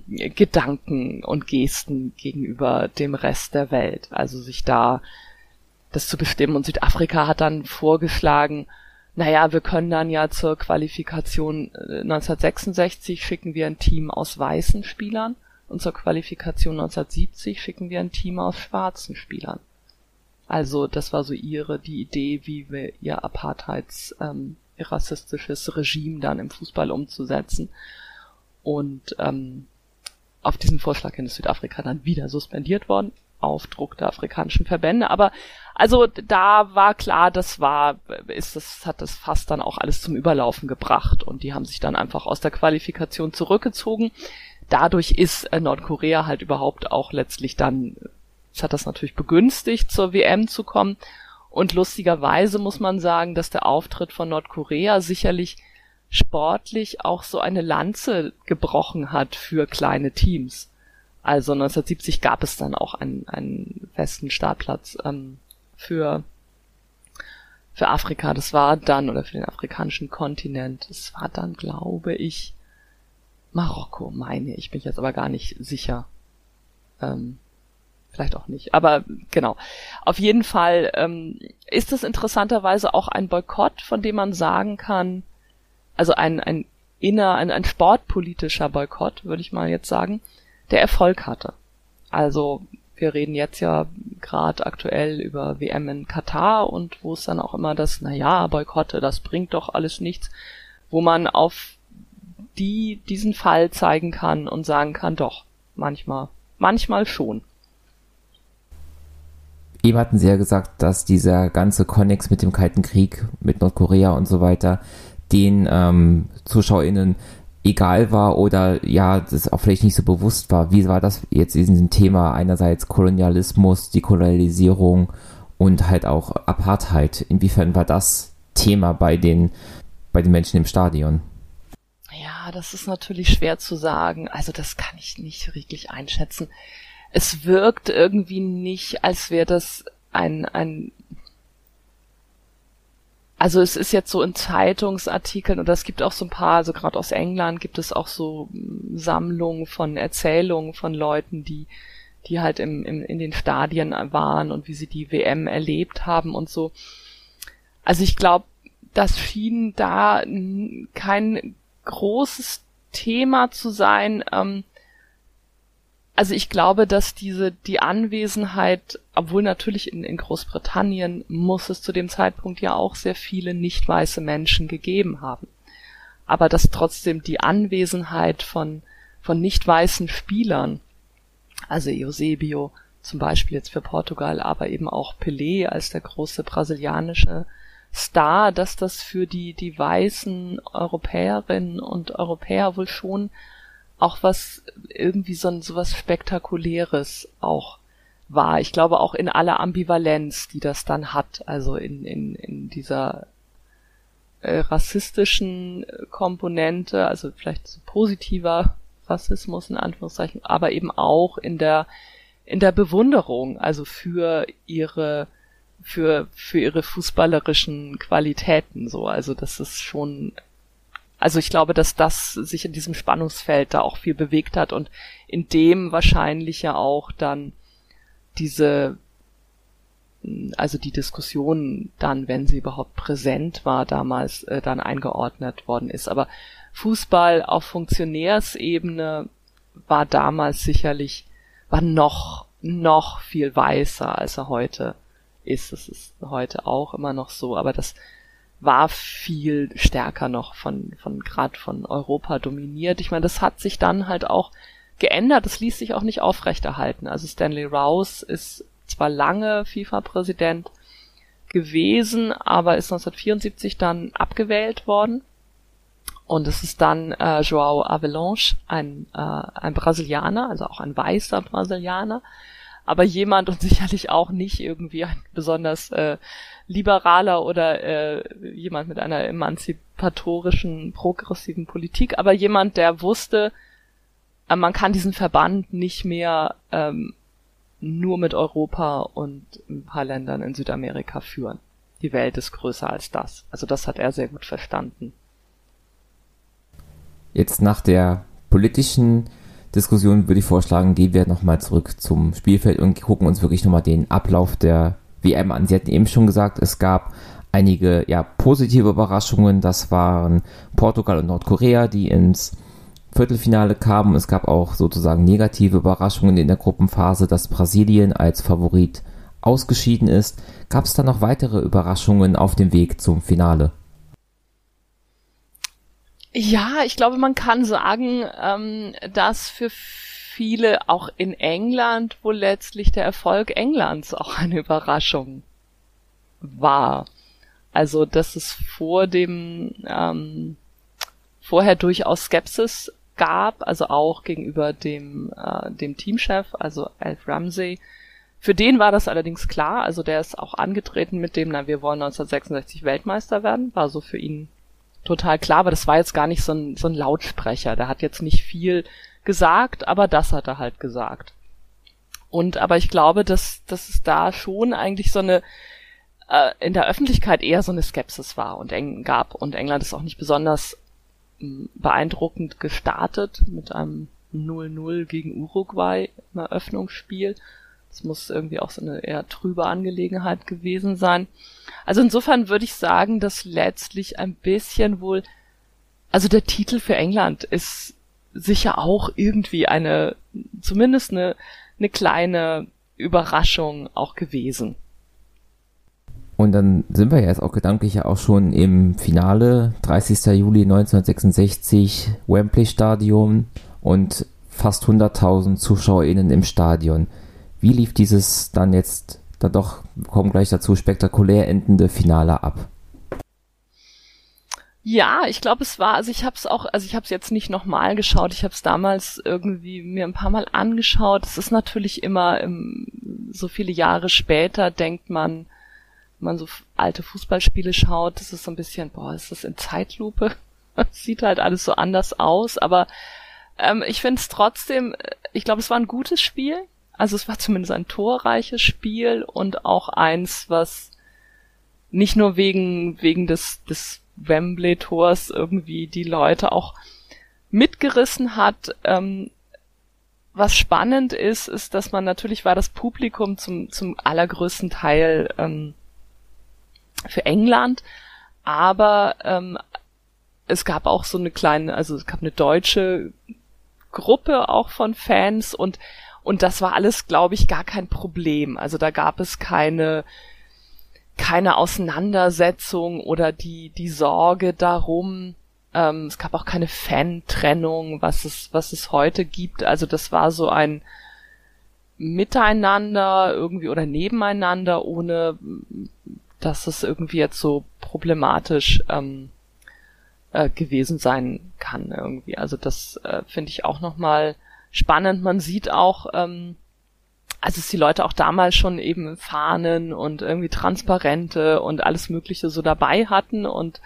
Speaker 1: Gedanken und Gesten gegenüber dem Rest der Welt. Also sich da das zu bestimmen. Und Südafrika hat dann vorgeschlagen, naja, wir können dann ja zur Qualifikation 1966 äh, schicken wir ein Team aus weißen Spielern und zur Qualifikation 1970 schicken wir ein Team aus schwarzen Spielern. Also das war so ihre, die Idee, wie wir ihr Apartheids ähm, rassistisches Regime dann im Fußball umzusetzen. Und ähm, auf diesen Vorschlag hin ist Südafrika dann wieder suspendiert worden, auf Druck der afrikanischen Verbände. Aber also da war klar, das war, ist das, hat das fast dann auch alles zum Überlaufen gebracht und die haben sich dann einfach aus der Qualifikation zurückgezogen. Dadurch ist äh, Nordkorea halt überhaupt auch letztlich dann, es hat das natürlich begünstigt, zur WM zu kommen und lustigerweise muss man sagen, dass der Auftritt von Nordkorea sicherlich sportlich auch so eine Lanze gebrochen hat für kleine Teams. Also 1970 gab es dann auch einen, einen festen Startplatz ähm, für für Afrika. Das war dann oder für den afrikanischen Kontinent. Das war dann, glaube ich, Marokko, meine ich. Bin ich jetzt aber gar nicht sicher. Ähm, vielleicht auch nicht. Aber genau. Auf jeden Fall ähm, ist es interessanterweise auch ein Boykott, von dem man sagen kann, also ein, ein inner, ein, ein sportpolitischer Boykott, würde ich mal jetzt sagen, der Erfolg hatte. Also wir reden jetzt ja gerade aktuell über WM in Katar und wo es dann auch immer das, na ja, Boykotte, das bringt doch alles nichts, wo man auf die diesen Fall zeigen kann und sagen kann, doch, manchmal, manchmal schon.
Speaker 2: Eben hatten sie ja gesagt, dass dieser ganze Konnex mit dem Kalten Krieg, mit Nordkorea und so weiter, den ähm, ZuschauerInnen egal war oder ja, das auch vielleicht nicht so bewusst war. Wie war das jetzt in diesem Thema einerseits Kolonialismus, die Kolonialisierung und halt auch Apartheid. Inwiefern war das Thema bei den, bei den Menschen im Stadion?
Speaker 1: Ja, das ist natürlich schwer zu sagen. Also das kann ich nicht wirklich einschätzen. Es wirkt irgendwie nicht, als wäre das ein, ein also es ist jetzt so in Zeitungsartikeln oder es gibt auch so ein paar, also gerade aus England gibt es auch so hm, Sammlungen von Erzählungen von Leuten, die die halt im, im, in den Stadien waren und wie sie die WM erlebt haben und so. Also ich glaube, das schien da kein großes Thema zu sein. Ähm, also ich glaube, dass diese, die Anwesenheit, obwohl natürlich in, in Großbritannien muss es zu dem Zeitpunkt ja auch sehr viele nicht weiße Menschen gegeben haben. Aber dass trotzdem die Anwesenheit von, von nicht weißen Spielern, also Eusebio zum Beispiel jetzt für Portugal, aber eben auch Pelé als der große brasilianische Star, dass das für die, die weißen Europäerinnen und Europäer wohl schon auch was irgendwie so, so was Spektakuläres auch war. Ich glaube auch in aller Ambivalenz, die das dann hat, also in, in, in dieser äh, rassistischen Komponente, also vielleicht so positiver Rassismus in Anführungszeichen, aber eben auch in der in der Bewunderung, also für ihre für für ihre fußballerischen Qualitäten so, also das ist schon also ich glaube, dass das sich in diesem Spannungsfeld da auch viel bewegt hat und in dem wahrscheinlich ja auch dann diese, also die Diskussion dann, wenn sie überhaupt präsent war damals, äh, dann eingeordnet worden ist. Aber Fußball auf Funktionärsebene war damals sicherlich, war noch, noch viel weißer, als er heute ist. Es ist heute auch immer noch so, aber das war viel stärker noch von, von gerade von Europa dominiert. Ich meine, das hat sich dann halt auch geändert. Das ließ sich auch nicht aufrechterhalten. Also Stanley Rouse ist zwar lange FIFA-Präsident gewesen, aber ist 1974 dann abgewählt worden. Und es ist dann äh, Joao Avalanche, ein, äh, ein Brasilianer, also auch ein weißer Brasilianer, aber jemand und sicherlich auch nicht irgendwie ein besonders äh, liberaler oder äh, jemand mit einer emanzipatorischen, progressiven Politik, aber jemand, der wusste, äh, man kann diesen Verband nicht mehr ähm, nur mit Europa und ein paar Ländern in Südamerika führen. Die Welt ist größer als das. Also das hat er sehr gut verstanden.
Speaker 2: Jetzt nach der politischen Diskussion würde ich vorschlagen, gehen wir nochmal zurück zum Spielfeld und gucken uns wirklich nochmal den Ablauf der WM an. Sie hatten eben schon gesagt, es gab einige ja, positive Überraschungen. Das waren Portugal und Nordkorea, die ins Viertelfinale kamen. Es gab auch sozusagen negative Überraschungen in der Gruppenphase, dass Brasilien als Favorit ausgeschieden ist. Gab es da noch weitere Überraschungen auf dem Weg zum Finale?
Speaker 1: Ja, ich glaube, man kann sagen, ähm, dass für viele auch in England wohl letztlich der Erfolg Englands auch eine Überraschung war. Also, dass es vor dem ähm, vorher durchaus Skepsis gab, also auch gegenüber dem äh, dem Teamchef, also Alf Ramsey. Für den war das allerdings klar, also der ist auch angetreten mit dem, na, wir wollen 1966 Weltmeister werden, war so für ihn total klar, aber das war jetzt gar nicht so ein, so ein Lautsprecher, der hat jetzt nicht viel gesagt, aber das hat er halt gesagt. Und aber ich glaube, dass, dass es da schon eigentlich so eine äh, in der Öffentlichkeit eher so eine Skepsis war und eng gab und England ist auch nicht besonders mh, beeindruckend gestartet mit einem 0-0 gegen Uruguay im Eröffnungsspiel. Das muss irgendwie auch so eine eher trübe Angelegenheit gewesen sein. Also insofern würde ich sagen, dass letztlich ein bisschen wohl, also der Titel für England ist sicher auch irgendwie eine, zumindest eine, eine kleine Überraschung auch gewesen.
Speaker 2: Und dann sind wir jetzt auch gedanklich ja auch schon im Finale, 30. Juli 1966, Wembley Stadion und fast 100.000 ZuschauerInnen im Stadion. Wie lief dieses dann jetzt, dann doch, kommen gleich dazu, spektakulär endende Finale ab?
Speaker 1: Ja, ich glaube, es war, also ich habe es auch, also ich habe es jetzt nicht nochmal geschaut, ich habe es damals irgendwie mir ein paar Mal angeschaut. Es ist natürlich immer, im, so viele Jahre später denkt man, man so alte Fußballspiele schaut, das ist so ein bisschen, boah, ist das in Zeitlupe? sieht halt alles so anders aus, aber ähm, ich finde es trotzdem, äh, ich glaube, es war ein gutes Spiel. Also es war zumindest ein torreiches Spiel und auch eins, was nicht nur wegen, wegen des, des Wembley-Tors irgendwie die Leute auch mitgerissen hat. Ähm, was spannend ist, ist, dass man natürlich war das Publikum zum, zum allergrößten Teil ähm, für England, aber ähm, es gab auch so eine kleine, also es gab eine deutsche Gruppe auch von Fans und und das war alles, glaube ich, gar kein Problem. Also da gab es keine keine Auseinandersetzung oder die die Sorge darum. Ähm, es gab auch keine Fan-Trennung, was es was es heute gibt. Also das war so ein Miteinander irgendwie oder nebeneinander, ohne dass es irgendwie jetzt so problematisch ähm, äh, gewesen sein kann irgendwie. Also das äh, finde ich auch nochmal spannend. Man sieht auch, ähm, also dass die Leute auch damals schon eben Fahnen und irgendwie Transparente und alles Mögliche so dabei hatten und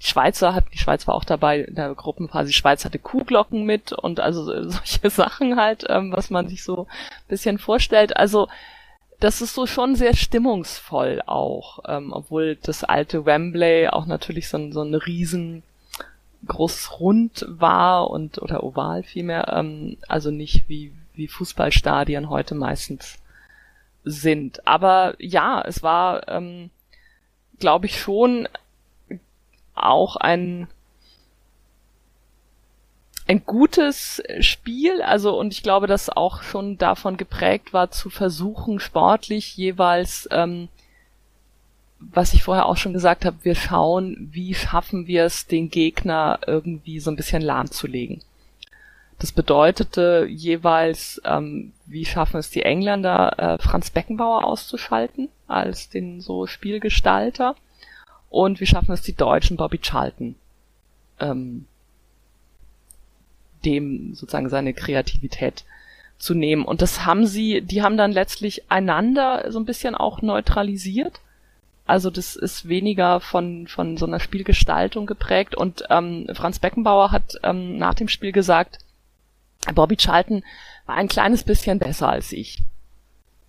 Speaker 1: die Schweizer hat, die Schweiz war auch dabei in der Gruppenphase, die Schweiz hatte Kuhglocken mit und also solche Sachen halt, ähm, was man sich so ein bisschen vorstellt. Also das ist so schon sehr stimmungsvoll auch, ähm, obwohl das alte Wembley auch natürlich so, so ein riesen großes Rund war und oder oval vielmehr, ähm, also nicht wie wie Fußballstadien heute meistens sind. Aber ja, es war, ähm, glaube ich, schon auch ein ein gutes Spiel, also und ich glaube, dass auch schon davon geprägt war, zu versuchen, sportlich jeweils ähm, was ich vorher auch schon gesagt habe, wir schauen, wie schaffen wir es, den Gegner irgendwie so ein bisschen lahmzulegen. Das bedeutete jeweils, ähm, wie schaffen es die Engländer, äh, Franz Beckenbauer auszuschalten als den so Spielgestalter und wie schaffen es die Deutschen, Bobby Charlton ähm, dem sozusagen seine Kreativität zu nehmen. Und das haben sie, die haben dann letztlich einander so ein bisschen auch neutralisiert also das ist weniger von, von so einer Spielgestaltung geprägt. Und ähm, Franz Beckenbauer hat ähm, nach dem Spiel gesagt, Bobby Charlton war ein kleines bisschen besser als ich.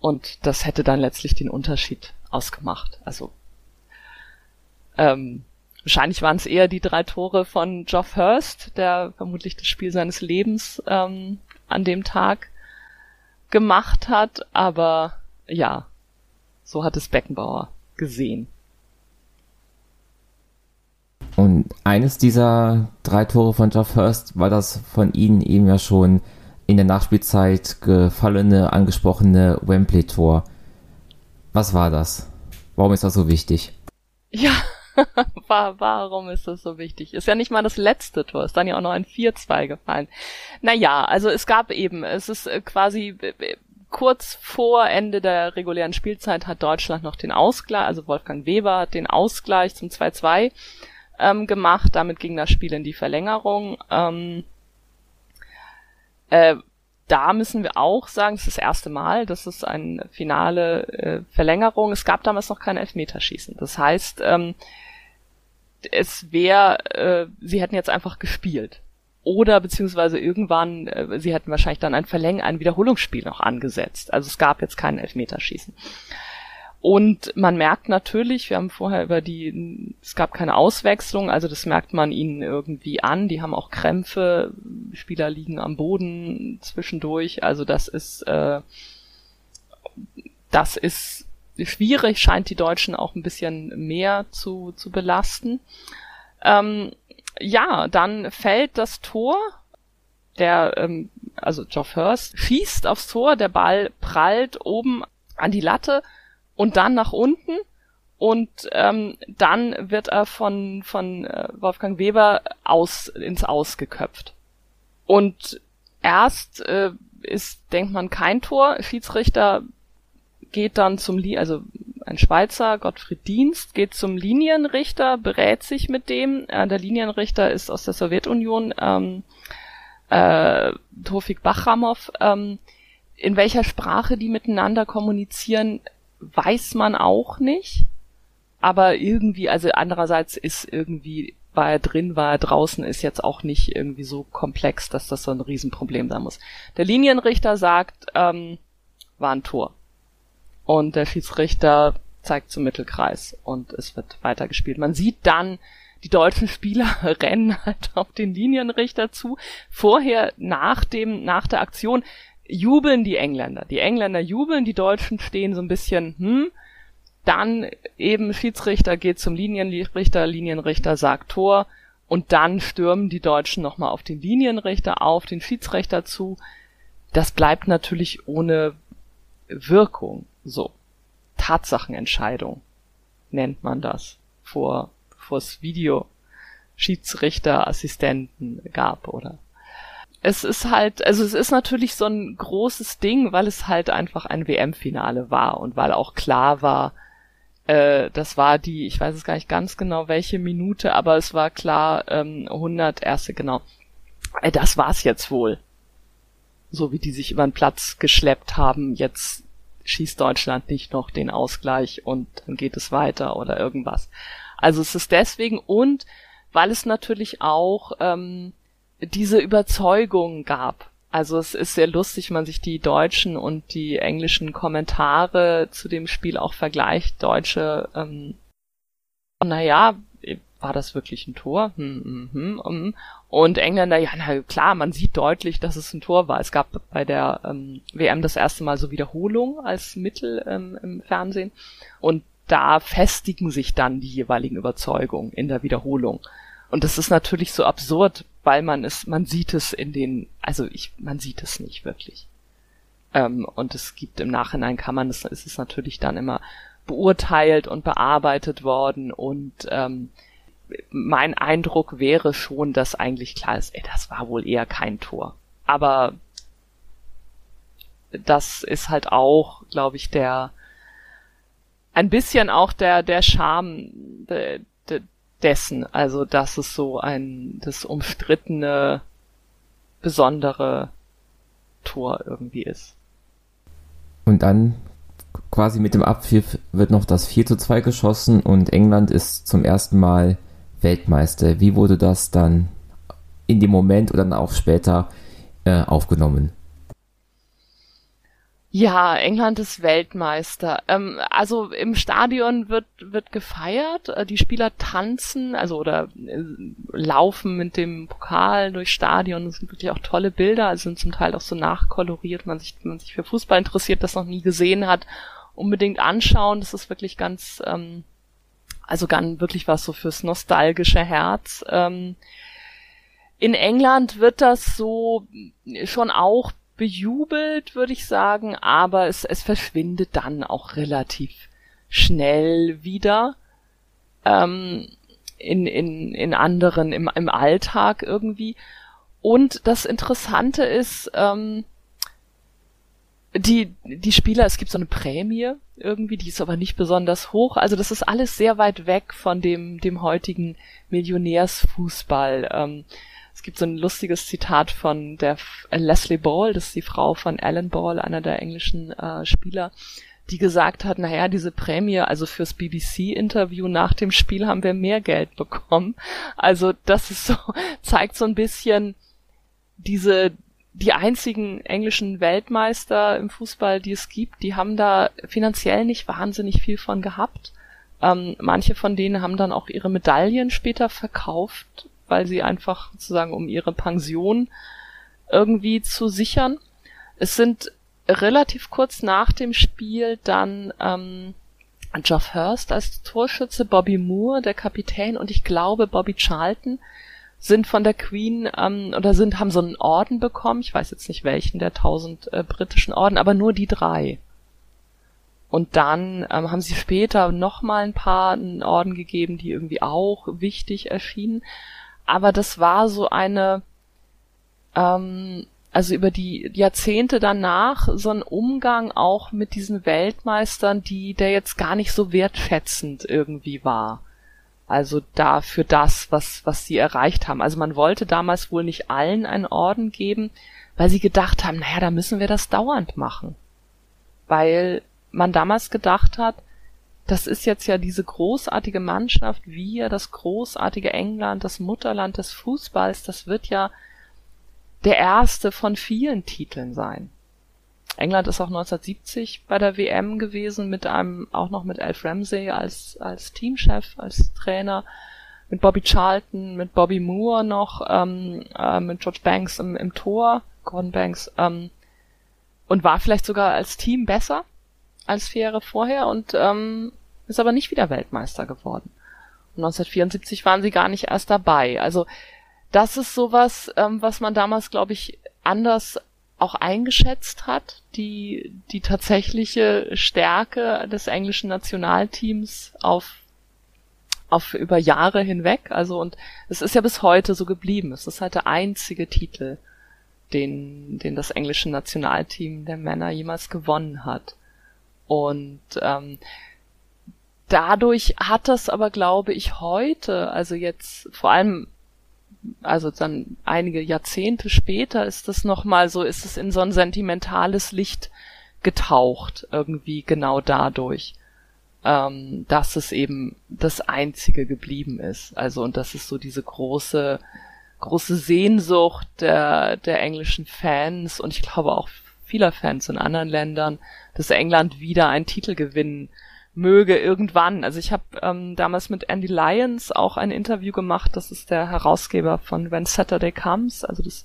Speaker 1: Und das hätte dann letztlich den Unterschied ausgemacht. Also ähm, wahrscheinlich waren es eher die drei Tore von Geoff Hurst, der vermutlich das Spiel seines Lebens ähm, an dem Tag gemacht hat. Aber ja, so hat es Beckenbauer gesehen.
Speaker 2: Und eines dieser drei Tore von Jeff Hurst war das von Ihnen eben ja schon in der Nachspielzeit gefallene, angesprochene Wembley-Tor. Was war das? Warum ist das so wichtig?
Speaker 1: Ja, warum ist das so wichtig? Ist ja nicht mal das letzte Tor, ist dann ja auch noch ein 4-2 gefallen. Naja, also es gab eben, es ist quasi kurz vor Ende der regulären Spielzeit hat Deutschland noch den Ausgleich, also Wolfgang Weber hat den Ausgleich zum 2-2 ähm, gemacht. Damit ging das Spiel in die Verlängerung. Ähm, äh, da müssen wir auch sagen, es ist das erste Mal, das ist eine finale äh, Verlängerung. Es gab damals noch kein Elfmeterschießen. Das heißt, ähm, es wäre, äh, sie hätten jetzt einfach gespielt oder beziehungsweise irgendwann, äh, sie hätten wahrscheinlich dann ein Verläng, ein Wiederholungsspiel noch angesetzt. Also es gab jetzt kein Elfmeterschießen. Und man merkt natürlich, wir haben vorher über die, es gab keine Auswechslung, also das merkt man ihnen irgendwie an. Die haben auch Krämpfe, Spieler liegen am Boden zwischendurch. Also das ist, äh, das ist schwierig, scheint die Deutschen auch ein bisschen mehr zu, zu belasten. Ähm, ja, dann fällt das Tor. Der, ähm, also Geoff Hurst schießt aufs Tor, der Ball prallt oben an die Latte und dann nach unten und ähm, dann wird er von von äh, Wolfgang Weber aus ins Aus geköpft. Und erst äh, ist denkt man kein Tor, Schiedsrichter geht dann zum Li also ein Schweizer, Gottfried Dienst, geht zum Linienrichter, berät sich mit dem. Äh, der Linienrichter ist aus der Sowjetunion, ähm, äh, Tofik Bachramov. Ähm, in welcher Sprache die miteinander kommunizieren, weiß man auch nicht. aber irgendwie, also andererseits ist irgendwie, war er drin, war er draußen, ist jetzt auch nicht irgendwie so komplex, dass das so ein Riesenproblem sein muss. Der Linienrichter sagt, ähm, war ein Tor. Und der Schiedsrichter zeigt zum Mittelkreis und es wird weitergespielt. Man sieht dann, die deutschen Spieler rennen halt auf den Linienrichter zu. Vorher, nach dem, nach der Aktion jubeln die Engländer. Die Engländer jubeln, die Deutschen stehen so ein bisschen, hm, dann eben Schiedsrichter geht zum Linienrichter, Linienrichter sagt Tor und dann stürmen die Deutschen nochmal auf den Linienrichter, auf den Schiedsrichter zu. Das bleibt natürlich ohne Wirkung. So. Tatsachenentscheidung nennt man das vor, vor es Video Schiedsrichterassistenten gab oder es ist halt, also es ist natürlich so ein großes Ding, weil es halt einfach ein WM-Finale war und weil auch klar war, äh, das war die, ich weiß es gar nicht ganz genau, welche Minute, aber es war klar, ähm, 100 erste, genau. Äh, das war's jetzt wohl. So wie die sich über den Platz geschleppt haben, jetzt schießt Deutschland nicht noch den Ausgleich und dann geht es weiter oder irgendwas. Also es ist deswegen und weil es natürlich auch ähm, diese Überzeugung gab. Also es ist sehr lustig, wenn man sich die deutschen und die englischen Kommentare zu dem Spiel auch vergleicht. Deutsche, ähm, naja, war das wirklich ein Tor? Hm, hm, hm, hm. Und Engländer, ja, na klar, man sieht deutlich, dass es ein Tor war. Es gab bei der ähm, WM das erste Mal so Wiederholung als Mittel ähm, im Fernsehen. Und da festigen sich dann die jeweiligen Überzeugungen in der Wiederholung. Und das ist natürlich so absurd, weil man es, man sieht es in den, also ich, man sieht es nicht wirklich. Ähm, und es gibt im Nachhinein kann man es, ist es natürlich dann immer beurteilt und bearbeitet worden und ähm, mein Eindruck wäre schon, dass eigentlich klar ist, ey, das war wohl eher kein Tor. Aber das ist halt auch, glaube ich, der ein bisschen auch der der Charme de, de, dessen, also dass es so ein das umstrittene besondere Tor irgendwie ist.
Speaker 2: Und dann quasi mit dem Abpfiff wird noch das 4 zu 2 geschossen und England ist zum ersten Mal Weltmeister. Wie wurde das dann in dem Moment oder dann auch später äh, aufgenommen?
Speaker 1: Ja, England ist Weltmeister. Ähm, also im Stadion wird wird gefeiert, äh, die Spieler tanzen, also oder äh, laufen mit dem Pokal durch Stadion. Das sind wirklich auch tolle Bilder, also sind zum Teil auch so nachkoloriert. Man sich, wenn man sich für Fußball interessiert, das noch nie gesehen hat, unbedingt anschauen. Das ist wirklich ganz, ähm, also ganz wirklich was so fürs nostalgische Herz. Ähm, in England wird das so schon auch bejubelt, würde ich sagen, aber es, es verschwindet dann auch relativ schnell wieder ähm, in, in, in anderen, im, im Alltag irgendwie. Und das Interessante ist, ähm, die, die Spieler, es gibt so eine Prämie irgendwie, die ist aber nicht besonders hoch. Also das ist alles sehr weit weg von dem, dem heutigen Millionärsfußball. Ähm, es gibt so ein lustiges Zitat von der äh, Leslie Ball, das ist die Frau von Alan Ball, einer der englischen äh, Spieler, die gesagt hat, naja, diese Prämie, also fürs BBC-Interview nach dem Spiel haben wir mehr Geld bekommen. Also das ist so, zeigt so ein bisschen diese, die einzigen englischen Weltmeister im Fußball, die es gibt, die haben da finanziell nicht wahnsinnig viel von gehabt. Ähm, manche von denen haben dann auch ihre Medaillen später verkauft weil sie einfach sozusagen um ihre Pension irgendwie zu sichern. Es sind relativ kurz nach dem Spiel dann ähm, Geoff Hurst als Torschütze, Bobby Moore, der Kapitän und ich glaube Bobby Charlton sind von der Queen ähm, oder sind haben so einen Orden bekommen. Ich weiß jetzt nicht welchen der tausend äh, britischen Orden, aber nur die drei. Und dann ähm, haben sie später noch mal ein paar einen Orden gegeben, die irgendwie auch wichtig erschienen aber das war so eine, ähm, also über die Jahrzehnte danach so ein Umgang auch mit diesen Weltmeistern, die der jetzt gar nicht so wertschätzend irgendwie war. Also da für das, was, was sie erreicht haben. Also man wollte damals wohl nicht allen einen Orden geben, weil sie gedacht haben, naja, da müssen wir das dauernd machen. Weil man damals gedacht hat, das ist jetzt ja diese großartige Mannschaft, wir, das großartige England, das Mutterland des Fußballs, das wird ja der erste von vielen Titeln sein. England ist auch 1970 bei der WM gewesen mit einem, auch noch mit Alf Ramsey als, als Teamchef, als Trainer, mit Bobby Charlton, mit Bobby Moore noch, ähm, äh, mit George Banks im, im Tor, Gordon Banks, ähm, und war vielleicht sogar als Team besser als vier Jahre vorher und ähm, ist aber nicht wieder Weltmeister geworden. Und 1974 waren sie gar nicht erst dabei. Also das ist sowas, ähm, was man damals, glaube ich, anders auch eingeschätzt hat, die, die tatsächliche Stärke des englischen Nationalteams auf, auf über Jahre hinweg. Also, und es ist ja bis heute so geblieben. Es ist halt der einzige Titel, den, den das englische Nationalteam der Männer jemals gewonnen hat. Und ähm, dadurch hat das aber, glaube ich, heute, also jetzt vor allem, also dann einige Jahrzehnte später ist das nochmal so, ist es in so ein sentimentales Licht getaucht, irgendwie genau dadurch, ähm, dass es eben das Einzige geblieben ist. Also und das ist so diese große, große Sehnsucht der, der englischen Fans und ich glaube auch vieler Fans in anderen Ländern, dass England wieder einen Titel gewinnen möge irgendwann. Also ich habe ähm, damals mit Andy Lyons auch ein Interview gemacht. Das ist der Herausgeber von When Saturday Comes, also das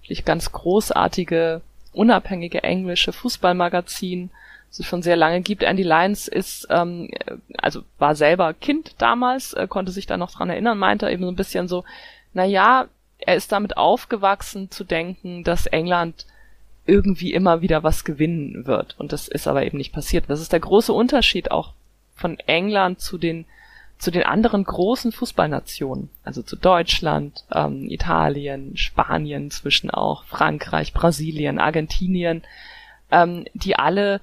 Speaker 1: wirklich ganz großartige, unabhängige englische Fußballmagazin, das es schon sehr lange gibt. Andy Lyons ist, ähm, also war selber Kind damals, äh, konnte sich da noch dran erinnern, meinte eben so ein bisschen so, na ja, er ist damit aufgewachsen zu denken, dass England irgendwie immer wieder was gewinnen wird. Und das ist aber eben nicht passiert. Das ist der große Unterschied auch von England zu den zu den anderen großen Fußballnationen, also zu Deutschland, ähm, Italien, Spanien, zwischen auch Frankreich, Brasilien, Argentinien, ähm, die alle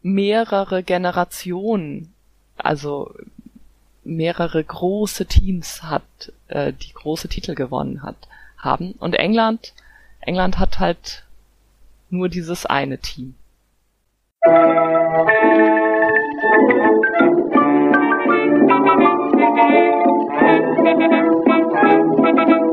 Speaker 1: mehrere Generationen, also mehrere große Teams hat, äh, die große Titel gewonnen hat, haben. Und England, England hat halt nur dieses eine Team. Musik